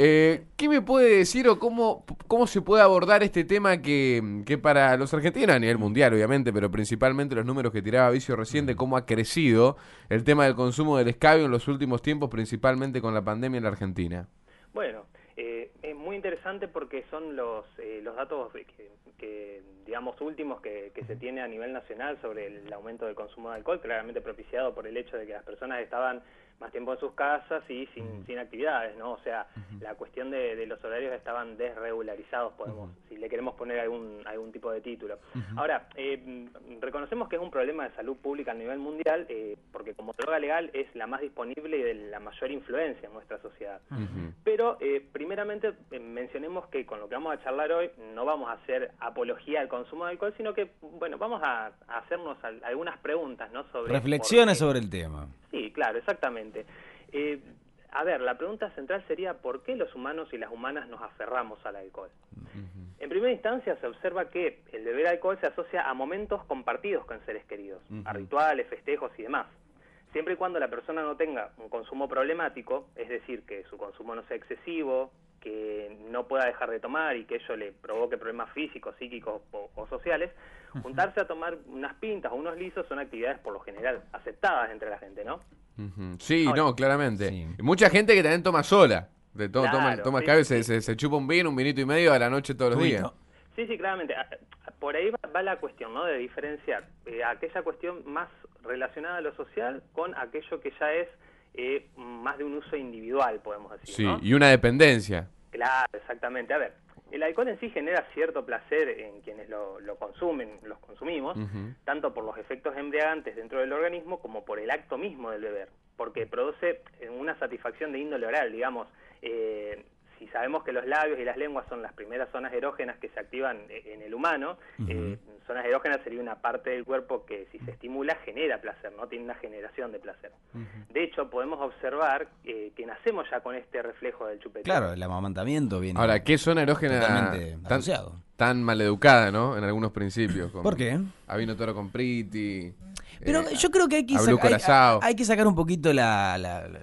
Eh, ¿Qué me puede decir o cómo, cómo se puede abordar este tema que, que para los argentinos a nivel mundial, obviamente, pero principalmente los números que tiraba Vicio recién de cómo ha crecido el tema del consumo del escabio en los últimos tiempos, principalmente con la pandemia en la Argentina? Bueno, eh, es muy interesante porque son los, eh, los datos que, que, digamos, últimos que, que se tiene a nivel nacional sobre el aumento del consumo de alcohol, claramente propiciado por el hecho de que las personas estaban más tiempo en sus casas y sin, sin actividades, ¿no? O sea, la cuestión de, de, los horarios estaban desregularizados, podemos, si le queremos poner algún, algún tipo de título. Ahora, eh, reconocemos que es un problema de salud pública a nivel mundial, eh, porque como droga legal es la más disponible y de la mayor influencia en nuestra sociedad. Pero, eh, primeramente, eh, mencionemos que con lo que vamos a charlar hoy no vamos a hacer apología al consumo de alcohol, sino que, bueno, vamos a, a hacernos al, algunas preguntas, ¿no? Sobre Reflexiones sobre el tema. Sí, claro, exactamente. Eh, a ver, la pregunta central sería ¿por qué los humanos y las humanas nos aferramos al alcohol? En primera instancia se observa que el beber alcohol se asocia a momentos compartidos con seres queridos, a rituales, festejos y demás. Siempre y cuando la persona no tenga un consumo problemático, es decir, que su consumo no sea excesivo, que no pueda dejar de tomar y que ello le provoque problemas físicos, psíquicos o, o sociales, juntarse a tomar unas pintas o unos lisos son actividades por lo general aceptadas entre la gente, ¿no? Sí, no, claramente. Sí. Mucha gente que también toma sola. De todo, Claro, toma, toma sí, se, se, chupa un vino, un vinito y medio a la noche todos los días. Sí, sí, claramente. Por ahí va, va la cuestión, ¿no? De diferenciar eh, aquella cuestión más relacionada a lo social con aquello que ya es eh, más de un uso individual, podemos decir, Sí, ¿no? y una dependencia. Claro, exactamente. A ver, el alcohol en sí genera cierto placer en quienes lo, lo consumen, los consumimos, tanto por los efectos embriagantes dentro del organismo como por el acto mismo del beber, porque produce una satisfacción de índole oral, digamos. Eh, si sabemos que los labios y las lenguas son las primeras zonas erógenas que se activan eh, en el humano, eh, zonas erógenas sería una parte del cuerpo que si se estimula genera placer, no tiene una generación de placer. De hecho, podemos observar eh, que nacemos ya con este reflejo del chupeteo. Claro, el amamantamiento viene Ahora, ¿qué zona erógena tan, tan maleducada, ¿no? En algunos principios. como ¿Por qué? A vino toro con priti. Pero eh, yo creo que hay que, hay, que sacar un poquito la, la- la-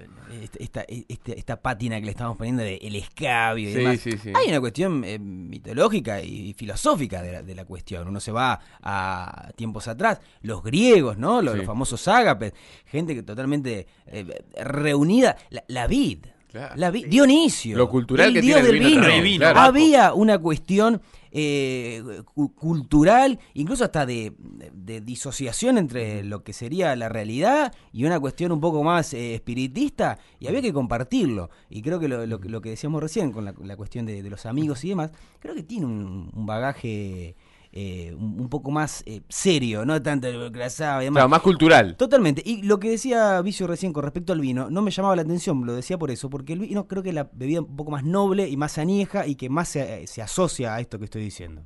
esta, esta, esta pátina que le estamos poniendo de el escabio y Sí, demás. sí, sí. Hay una cuestión eh, mitológica y filosófica de la, de la cuestión. Uno se va a tiempos atrás, los griegos, ¿no? Los famosos ágapes, gente que totalmente eh, reunida, la, la vid. Claro. La vid- Dionisio, Lo cultural el que dios tiene el del vino vino. también, claro. Había una cuestión eh, cu- cultural, incluso hasta de, de disociación entre lo que sería la realidad y una cuestión un poco más eh, espiritista, y había que compartirlo. Y creo que lo, lo que- lo que decíamos recién con la, la cuestión de, de los amigos y demás, creo que tiene un, un bagaje eh, un, un poco más eh, serio, no tanto grasado y demás. Claro, más cultural. Totalmente. Y lo que decía Vicio recién con respecto al vino, no me llamaba la atención, lo decía por eso, porque el vino creo que es la bebida un poco más noble y más añeja y que más se, se asocia a esto que estoy diciendo.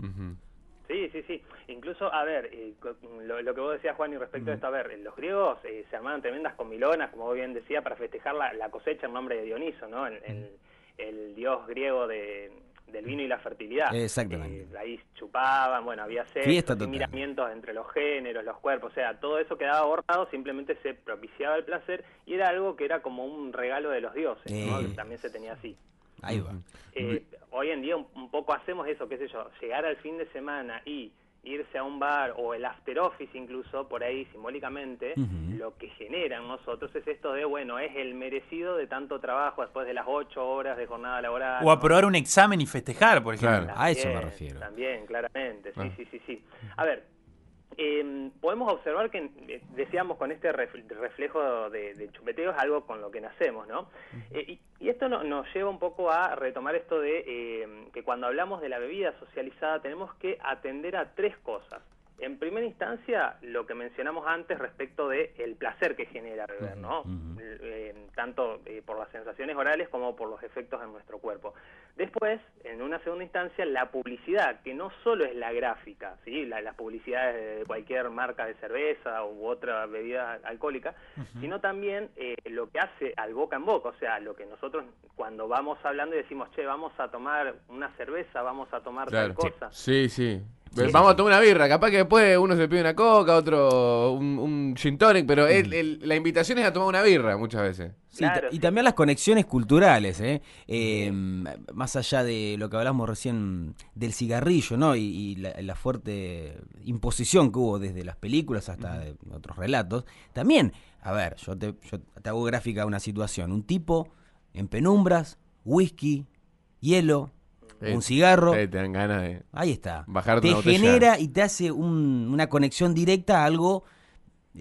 Sí, sí, sí. Incluso, a ver, eh, lo, lo que vos decías, Juan, y respecto a esto, a ver, los griegos eh, se armaban tremendas comilonas, como vos bien decía, para festejar la, la cosecha en nombre de Dioniso, ¿no? El, el- el dios griego de, del vino y la fertilidad. Exactamente. Eh, ahí chupaban, bueno, había sexo, miramientos entre los géneros, los cuerpos, o sea, todo eso quedaba borrado, simplemente se propiciaba el placer y era algo que era como un regalo de los dioses, ¿no? Que también se tenía así. Ahí va. Eh, hoy en día un, un poco hacemos eso, qué sé yo, llegar al fin de semana y irse a un bar o el after office incluso, por ahí simbólicamente, lo que generan nosotros es esto de, bueno, es el merecido de tanto trabajo después de las ocho horas de jornada laboral. O ¿no? aprobar un examen y festejar, por ejemplo. Claro. A eso me refiero. También, claramente, sí, Ah. sí, sí, sí. A ver, eh, podemos observar que, eh, decíamos, con este ref- reflejo de, de chupeteo es algo con lo que nacemos, ¿no? Eh, y, y esto no- nos lleva un poco a retomar esto de eh, que cuando hablamos de la bebida socializada tenemos que atender a tres cosas. Primera instancia, lo que mencionamos antes respecto de el placer que genera beber, ¿no? ujú. Eh, tanto eh, por las sensaciones orales como por los efectos en nuestro cuerpo. Después, en una segunda instancia, la publicidad, que no solo es la gráfica, ¿sí? La- las publicidades de cualquier marca de cerveza u otra bebida alcohólica, sino también eh, lo que hace al boca en boca, o sea, lo que nosotros cuando vamos hablando y decimos, che, vamos a tomar una cerveza, vamos a tomar Claro. tal cosa. Sí, sí. Sí, Vamos sí. a tomar una birra, capaz que después uno se pide una coca, otro un, un gin tonic, pero el- el- la invitación es a tomar una birra muchas veces. Sí, ta- Claro, y sí. también las conexiones culturales, ¿eh? Eh, más allá de lo que hablamos recién del cigarrillo, ¿no? Y, y la, la fuerte imposición que hubo desde las películas hasta de otros relatos. También, a ver, yo te, yo te hago gráfica una situación. Un tipo en penumbras, whisky, hielo, Eh, un cigarro. eh, te dan ganas de... Ahí está. Bajarte te una genera y te hace un- una conexión directa a algo,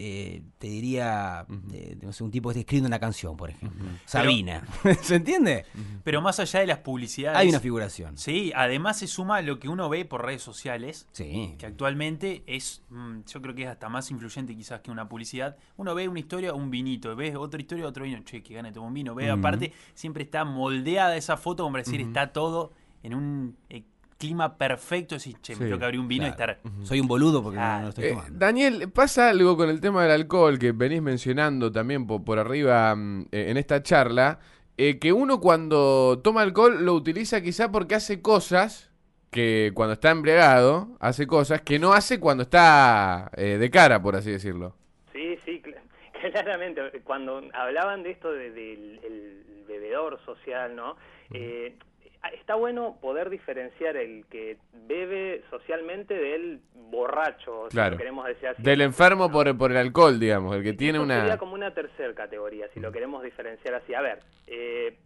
eh, te diría, eh, no sé, un tipo que está escribiendo una canción, por ejemplo. Sabina. ¿Se entiende? Pero más allá de las publicidades. Hay una figuración. Sí, además se suma lo que uno ve por redes sociales. Sí. que actualmente es, mm, yo creo que es hasta más influyente quizás que una publicidad. Uno ve una historia, un vinito, ves otra historia, otro vino, che, que gana de tomar un vino. Ve, aparte, siempre está moldeada esa foto, como para decir, está todo en un eh, clima perfecto. Decís, che, Sí, me tengo que abrir un vino claro. y estar. Soy un boludo porque no- no, lo estoy Eh, tomando. Daniel, pasa algo con el tema del alcohol que venís mencionando también por, por arriba mm, eh, en esta charla, eh, que uno cuando toma alcohol lo utiliza quizá porque hace cosas que cuando está embriagado hace cosas que no hace cuando está eh, de cara, por así decirlo. Sí, sí, cl- claramente. Cuando hablaban de esto de- del el bebedor social, ¿no? Eh, está bueno poder diferenciar el que bebe socialmente del borracho, si Claro. lo queremos decir así. Del enfermo por, por el alcohol, digamos, el que tiene una... Sería como una tercera categoría, si lo queremos diferenciar así. A ver, eh,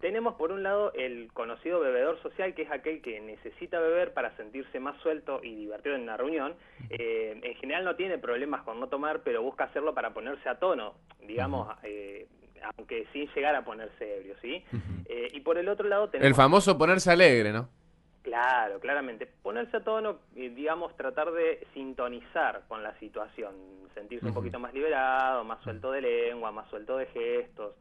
tenemos por un lado el conocido bebedor social, que es aquel que necesita beber para sentirse más suelto y divertido en una reunión. Eh, en general no tiene problemas con no tomar, pero busca hacerlo para ponerse a tono, digamos, eh, aunque sin llegar a ponerse ebrio, ¿sí? Eh, y por el otro lado tenemos... El famoso ponerse alegre, ¿no? Claro, claramente. Ponerse a tono, eh, digamos, tratar de sintonizar con la situación, sentirse un poquito más liberado, más suelto de lengua, más suelto de gestos.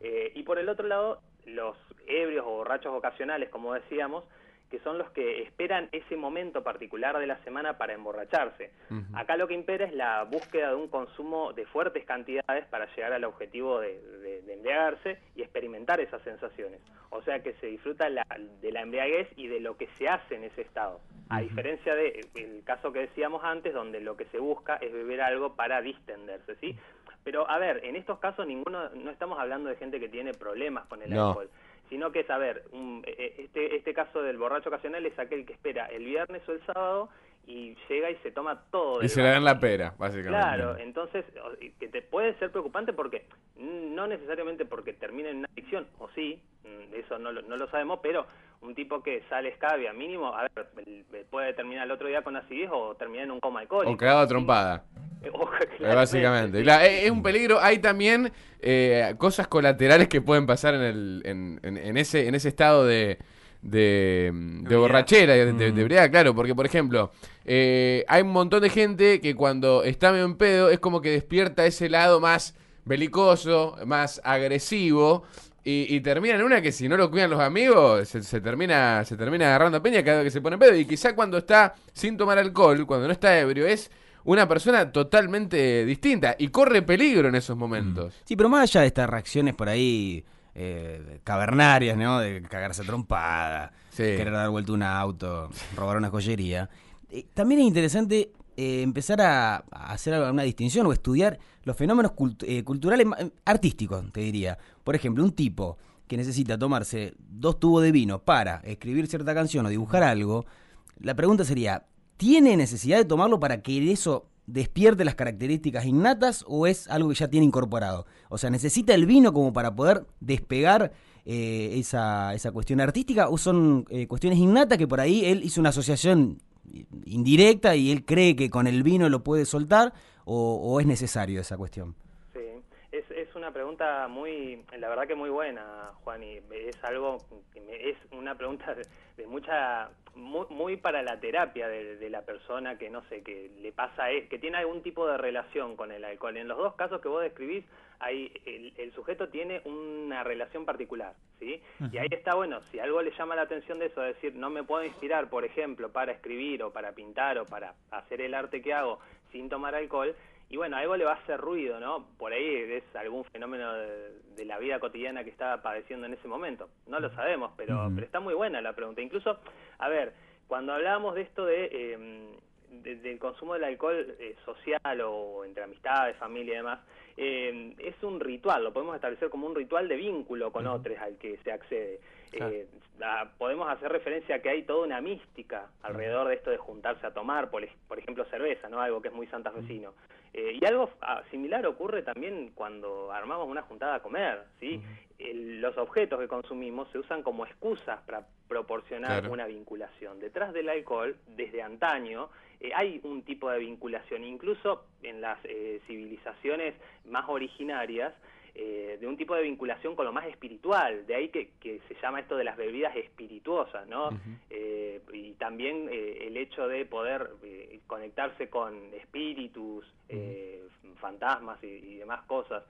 Eh, y por el otro lado, los ebrios o borrachos ocasionales, como decíamos, que son los que esperan ese momento particular de la semana para emborracharse. Acá lo que impera es la búsqueda de un consumo de fuertes cantidades para llegar al objetivo de, de- de embriagarse y experimentar esas sensaciones. O sea que se disfruta la- de la embriaguez y de lo que se hace en ese estado. A diferencia del caso que decíamos antes, donde lo que se busca es beber algo para distenderse, ¿sí? Pero a ver, en estos casos ninguno, no estamos hablando de gente que tiene problemas con el No. alcohol sino que es, a ver, un- eh, este, este caso del borracho ocasional es aquel que espera el viernes o el sábado y llega y se toma todo. Y se le dan la pera, básicamente. Claro, entonces, que te puede ser preocupante porque, no necesariamente porque termine en una adicción, o sí, mm, eso no lo, no lo sabemos, pero un tipo que sale escabia mínimo, a ver, puede terminar el otro día con acidez o terminar en un coma alcohólico. O cagado a trompada. Eh, Eh, Básicamente. Claro, es, es un peligro. Hay también eh, cosas colaterales que pueden pasar en, el, en, en- en ese, en ese estado de, de, de borrachera, de, de, de ebriedad, claro. Porque, por ejemplo, eh, hay un montón de gente que cuando está medio en pedo es como que despierta ese lado más belicoso, más agresivo. Y, y termina en una que si no lo cuidan los amigos, se, se termina se termina agarrando a peña cada vez que se pone en pedo. Y quizá cuando está sin tomar alcohol, cuando no está ebrio, es una persona totalmente distinta y corre peligro en esos momentos. Sí, pero más allá de estas reacciones por ahí eh, cavernarias, ¿no? De cagarse a trompada, Sí. querer dar vuelta un auto, robar una joyería. eh, también es interesante eh, empezar a, a hacer una distinción o estudiar los fenómenos cult- eh, culturales ma- artísticos, te diría. Por ejemplo, un tipo que necesita tomarse dos tubos de vino para escribir cierta canción o dibujar algo, la pregunta sería, ¿tiene necesidad de tomarlo para que eso despierte las características innatas o es algo que ya tiene incorporado? O sea, ¿necesita el vino como para poder despegar eh, esa, esa cuestión artística o son eh, cuestiones innatas que por ahí él hizo una asociación indirecta y él cree que con el vino lo puede soltar o, o es necesario esa cuestión? Es, es una pregunta muy, la verdad que muy buena, Juan, y es algo, que me- es una pregunta de, mucha, muy, muy para la terapia de, de la persona que no sé, que le pasa, es, que tiene algún tipo de relación con el alcohol. En los dos casos que vos describís, hay, el, el sujeto tiene una relación particular, ¿sí? Y ahí está bueno, si algo le llama la atención de eso, de decir, no me puedo inspirar, por ejemplo, para escribir o para pintar o para hacer el arte que hago sin tomar alcohol, y bueno, algo le va a hacer ruido, ¿no? Por ahí es algún fenómeno de, de la vida cotidiana que estaba padeciendo en ese momento. No lo sabemos, pero, pero está muy buena la pregunta. Incluso, a ver, cuando hablábamos de esto de, eh, de- del consumo del alcohol eh, social o entre amistades, familia y demás, eh, es un ritual, lo podemos establecer como un ritual de vínculo con otros al que se accede. Claro. Eh, podemos hacer referencia a que hay toda una mística alrededor de esto de juntarse a tomar, por, por ejemplo, cerveza, ¿no? Algo que es muy santafesino. Eh, y algo ah, similar ocurre también cuando armamos una juntada a comer, ¿sí? El- los objetos que consumimos se usan como excusas para proporcionar Claro. una vinculación. Detrás del alcohol, desde antaño, eh, hay un tipo de vinculación, incluso en las eh, civilizaciones más originarias, eh, de un tipo de vinculación con lo más espiritual, de ahí que, que se llama esto de las bebidas espirituosas, ¿no? Eh, y también eh, el hecho de poder eh, conectarse con espíritus, eh, fantasmas y, y demás cosas.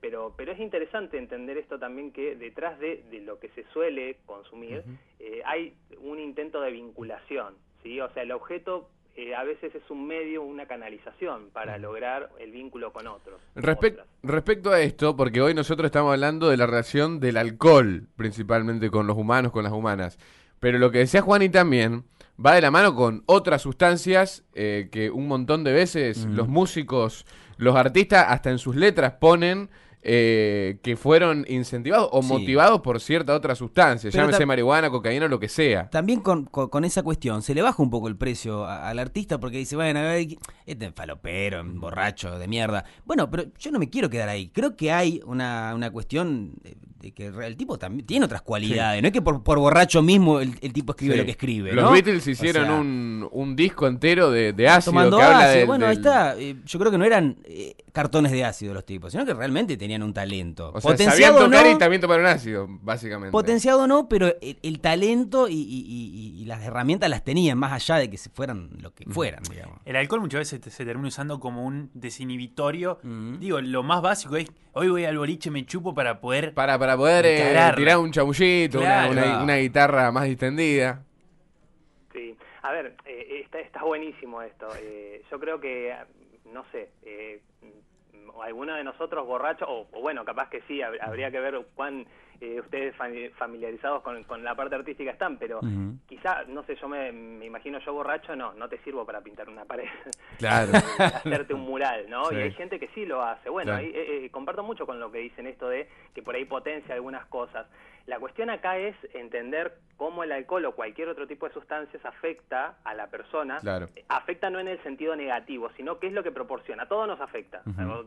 Pero, pero es interesante entender esto también que detrás de, de lo que se suele consumir eh, hay un intento de vinculación, ¿sí? O sea, el objeto eh, a veces es un medio, una canalización para lograr el vínculo con otros. Respecto a esto, porque hoy nosotros estamos hablando de la relación del alcohol, principalmente con los humanos, con las humanas. Pero lo que decía Juani también va de la mano con otras sustancias eh, que un montón de veces los músicos, los artistas, hasta en sus letras ponen eh, que fueron incentivados o Sí. motivados por cierta otra sustancia, Pero llámese marihuana, cocaína, lo que sea. También con, con- con esa cuestión se le baja un poco el precio a- al artista porque dice, bueno, este es falopero, borracho de mierda. Bueno, pero yo no me quiero quedar ahí. Creo que hay una, una cuestión de, de que el tipo también tiene otras cualidades. No es que por, por borracho mismo el, el tipo escribe Sí. lo que escribe. Los ¿no? Beatles O hicieron sea, un, un disco entero de, de ácido tomando que habla ácido. del- bueno, ahí del- está. Eh, yo creo que no eran eh, cartones de ácido los tipos, sino que realmente tenían un talento. O sea, sabían Potenciado o tocar no, y también tomaron ácido, básicamente. Potenciado no, pero el, el talento y, y- y- y las herramientas las tenían, más allá de que se fueran lo que fueran, digamos. El alcohol muchas veces se termina usando como un desinhibitorio. Mm. Digo, lo más básico es, hoy voy al boliche, me chupo para poder... Para, para poder eh, tirar un chamullito, una- Claro. una, una guitarra más distendida. Sí, a ver, eh, está, está buenísimo esto. Eh, yo creo que, no sé, eh, alguno de nosotros borracho, o, o bueno, capaz que sí, hab- habría que ver cuán eh, ustedes fami- familiarizados con, con la parte artística están, pero Ujú. quizá, no sé, yo me, me imagino yo borracho, no, no te sirvo para pintar una pared. Claro. hacerte un mural, ¿no? Sí. Y hay gente que sí lo hace. Bueno, Claro. ahí, eh, eh, comparto mucho con lo que dicen esto de que por ahí potencia algunas cosas. La cuestión acá es entender cómo el alcohol o cualquier otro tipo de sustancias afecta a la persona. Claro. Afecta no en el sentido negativo, sino qué es lo que proporciona. Todo nos afecta.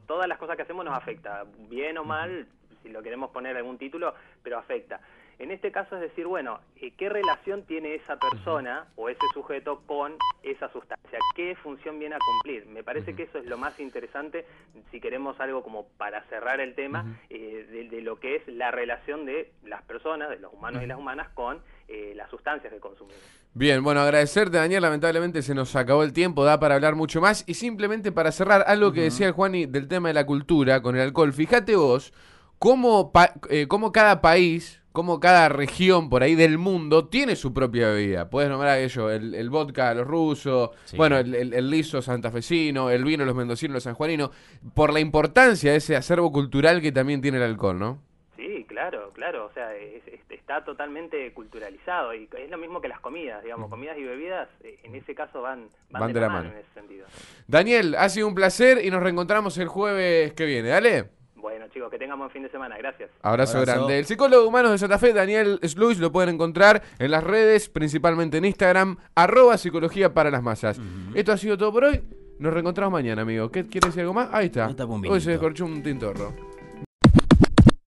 Todas las cosas que hacemos nos afecta, bien o mal, si lo queremos poner algún título, pero afecta. En este caso es decir, bueno, eh, ¿qué relación tiene esa persona o ese sujeto con esa sustancia? ¿Qué función viene a cumplir? Me parece que eso es lo más interesante si queremos algo como para cerrar el tema eh, de, de lo que es la relación de las personas, de los humanos y las humanas con eh, las sustancias que consumimos. Bien, bueno, agradecerte, Daniel. Lamentablemente se nos acabó el tiempo, da para hablar mucho más. Y simplemente para cerrar, algo que decía Juani del tema de la cultura con el alcohol. Fíjate vos cómo, pa- eh, cómo cada país, cómo cada región por ahí del mundo tiene su propia bebida. Puedes nombrar ello, el, el vodka, los rusos, Sí. bueno, el, el- el liso santafesino, el vino, los mendocinos, los sanjuaninos, por la importancia de ese acervo cultural que también tiene el alcohol, ¿no? Sí, claro, claro, o sea, es- es- está totalmente culturalizado y es lo mismo que las comidas, digamos, comidas y bebidas eh, en ese caso van, van, de, la mano, en ese sentido. Daniel, ha sido un placer y nos reencontramos el jueves que viene. Dale. Chicos, que tengan buen fin de semana, gracias. Abrazo, Abrazo. grande. El psicólogo humano de Santa Fe, Daniel Sluis, lo pueden encontrar en las redes, principalmente en Instagram, arroba psicología para las masas. Esto ha sido todo por hoy. Nos reencontramos mañana, amigo. ¿Qué quiere decir algo más? Ahí está. Hoy se descorchó un tintorro.